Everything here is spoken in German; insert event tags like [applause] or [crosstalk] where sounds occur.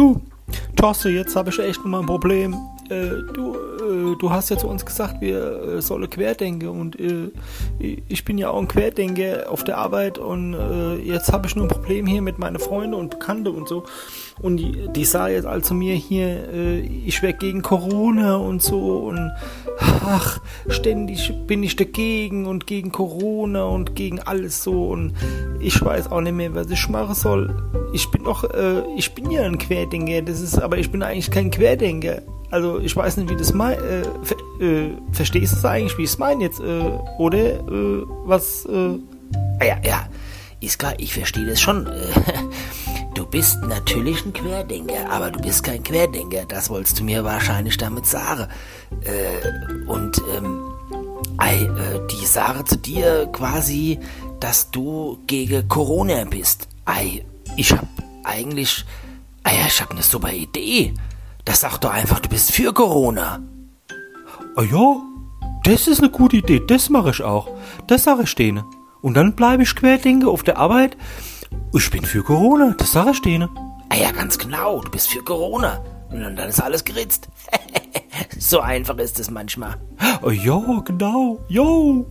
Du, Thorsten, jetzt habe ich echt mal ein Problem. Äh, du, äh, du hast ja zu uns gesagt, wir äh, sollen querdenken und äh, ich bin ja auch ein Querdenker auf der Arbeit und äh, jetzt habe ich nur ein Problem hier mit meinen Freunden und Bekannten und so und die, die sah jetzt also mir hier, äh, ich wäre gegen Corona und so und ach, ständig bin ich dagegen und gegen Corona und gegen alles so und ich weiß auch nicht mehr, was ich machen soll. Ich bin doch, ich bin ja ein Querdenker, das ist, aber ich bin eigentlich kein Querdenker. Also ich weiß nicht, wie das mein, äh, ver, äh, verstehst du das eigentlich, wie ich es meine jetzt, äh, oder äh, was? Äh? Ah ja, ja, ist klar, ich verstehe das schon. [laughs] Du bist natürlich ein Querdenker, aber du bist kein Querdenker. Das wolltest du mir wahrscheinlich damit sagen. Äh, und ähm, äh, die sage zu dir quasi, dass du gegen Corona bist. Ei, ich hab eigentlich, ei, ich hab eine super Idee. Das sag doch einfach, du bist für Corona. Ah ja, das ist eine gute Idee, das mache ich auch. Das sage ich denen. Und dann bleibe ich Querdenker auf der Arbeit. Ich bin für Corona, das sage ich denen. Ah ja, ganz genau, du bist für Corona. Und dann ist alles geritzt. [laughs] so einfach ist es manchmal. Oh ja, genau, jo.